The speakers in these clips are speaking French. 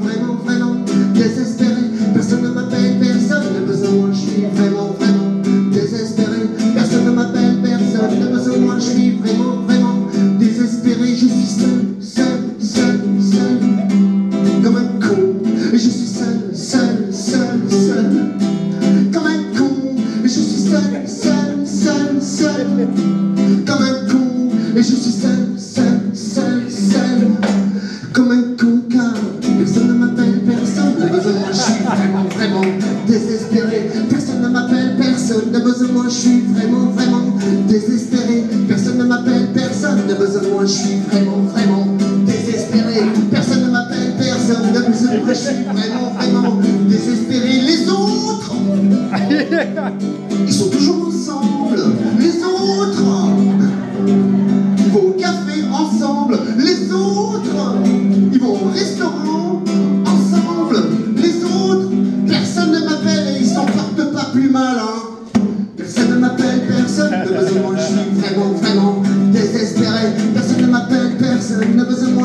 vraiment, vraiment désespéré. Personne ne m'appelle, personne n'a besoin je suis vraiment, vraiment suis vraiment, vraiment désespéré. Personne ne m'appelle, personne n'a besoin de moi, je suis vraiment, vraiment désespéré. Personne ne m'appelle, personne n'a besoin de moi, je suis vraiment, vraiment désespéré. Personne ne m'appelle, personne n'a besoin de moi, je suis vraiment, vraiment désespéré. Les autres, ils sont toujours ensemble.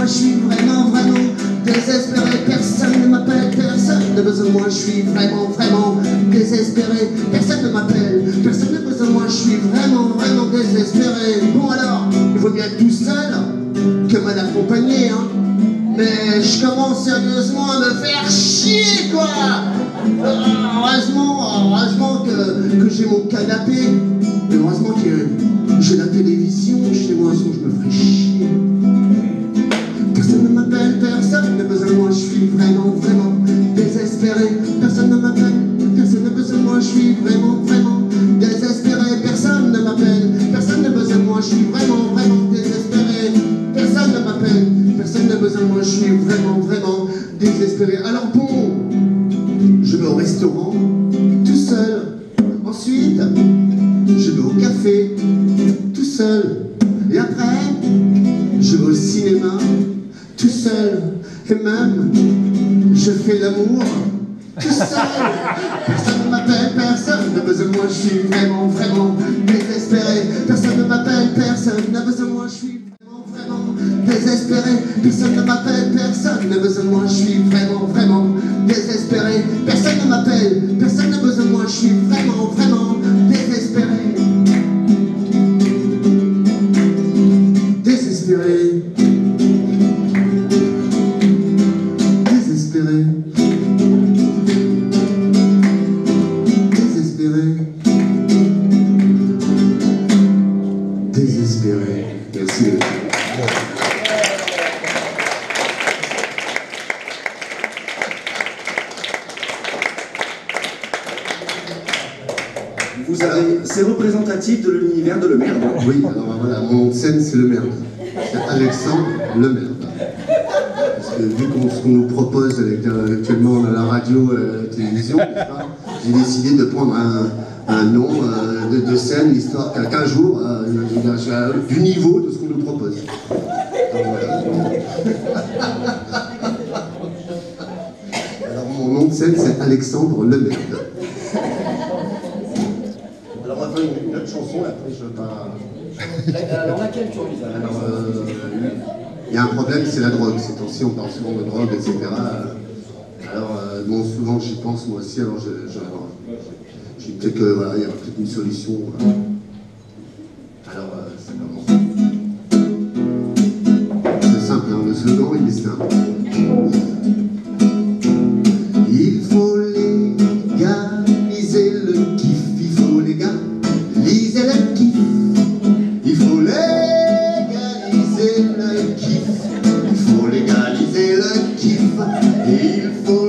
Je suis vraiment, vraiment désespéré. Personne ne m'appelle, personne n'a besoin de moi, je suis vraiment, vraiment désespéré. Personne ne m'appelle, personne n'a besoin de moi, je suis vraiment, vraiment désespéré. Bon alors, il vaut mieux être tout seul que mal accompagné, hein. Mais je commence sérieusement à me faire chier, quoi Heureusement, heureusement que, que j'ai mon canapé. Heureusement que j'ai la télévision chez moi, sinon je me ferais moi, je suis vraiment, vraiment désespéré. Alors bon, je vais au restaurant tout seul. Ensuite, je vais au café tout seul. Et après, je vais au cinéma tout seul. Et même, je fais l'amour tout seul. Personne ne m'appelle, personne n'a besoin de moi, je suis vraiment, vraiment désespéré. Personne ne m'appelle, personne n'a besoin de moi, je suis désespéré. Personne ne m'appelle, personne n'a besoin de moi, je suis vraiment, vraiment désespéré. Personne ne m'appelle, personne n'a besoin de moi, je suis vraiment, vraiment c'est représentatif de l'univers de Le Merde. hein. Oui, alors voilà, mon nom de scène c'est le merde. C'est Alexandre le merde. Parce que vu qu'on- ce qu'on nous propose euh, actuellement à la radio, euh, la télévision, j'ai décidé de prendre un, nom euh, de, scène, histoire qu'à qu'un jour, euh, il y a du niveau de ce qu'on nous propose. Donc, voilà. Alors mon nom de scène c'est Alexandre le merde. Alors on autre chanson, après je pas... Alors laquelle tu envisages Alors, euh, il y a un problème, c'est la drogue. Ces temps-ci, on parle souvent de drogue, etc. Alors, euh, bon, souvent, j'y pense moi aussi. Alors, je, je, peut-être que voilà, il y a peut-être une solution. voilà. Alors, euh, ça commence. C'est simple, hein, le slogan, il est simple. Il faut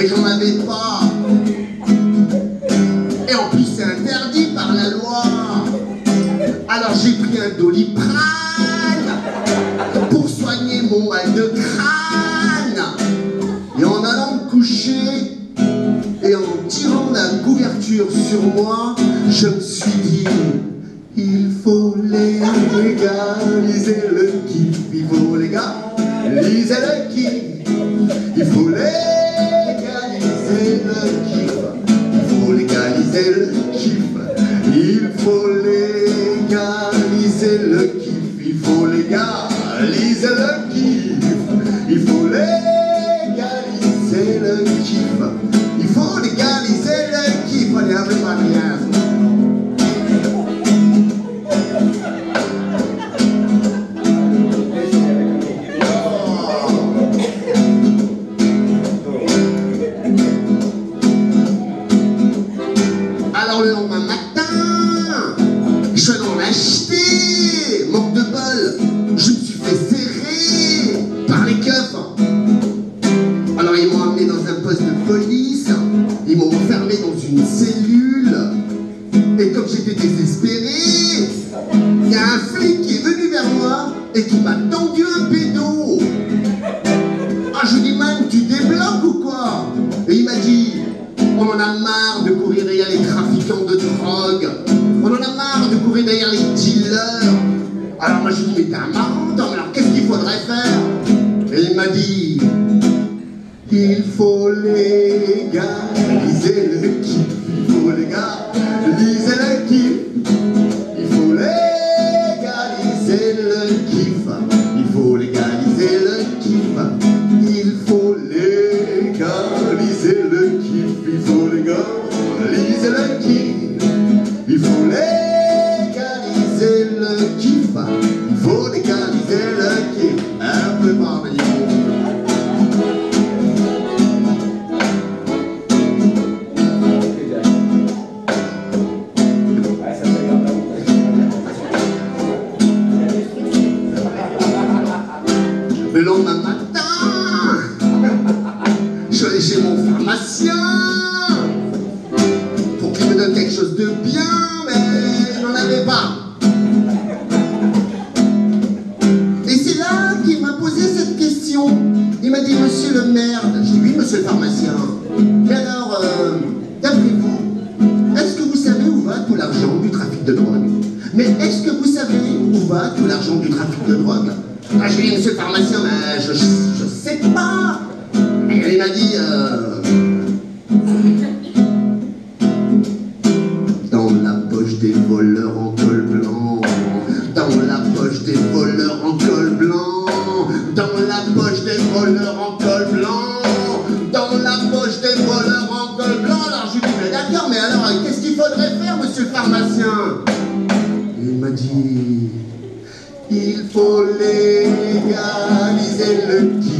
Mais j'en avais pas. Et en plus, c'est interdit par la loi. Alors j'ai pris un doliprane pour soigner mon mal de crâne. Et en allant me coucher et en tirant la couverture sur moi, je me suis dit, il faut légaliser le kiff, il faut légaliser le kiff, hated, she m'a tendu un pédo. Ah, je dis, man, tu débloques ou quoi? Et il m'a dit, on en a marre de courir derrière les trafiquants de drogue. On en a marre de courir derrière les dealers. Alors moi, je lui dis, mais t'es un marrant, mais alors qu'est-ce qu'il faudrait faire? Et il m'a dit, il faut légaliser le kiff. Il faut légaliser lisez le kiff, il faut les gars, lisez le kiff. Donne quelque chose de bien, mais il n'en avait pas. Et c'est là qu'il m'a posé cette question. Il m'a dit, monsieur le maire, j'ai dit oui, monsieur le pharmacien. Mais alors, euh, d'après vous, est-ce que vous savez où va tout l'argent du trafic de drogue? Mais est-ce que vous savez où va tout l'argent du trafic de drogue? Ah, Je lui ai dit, monsieur le pharmacien, mais je, je sais pas. Et il m'a dit, euh, organiser le petit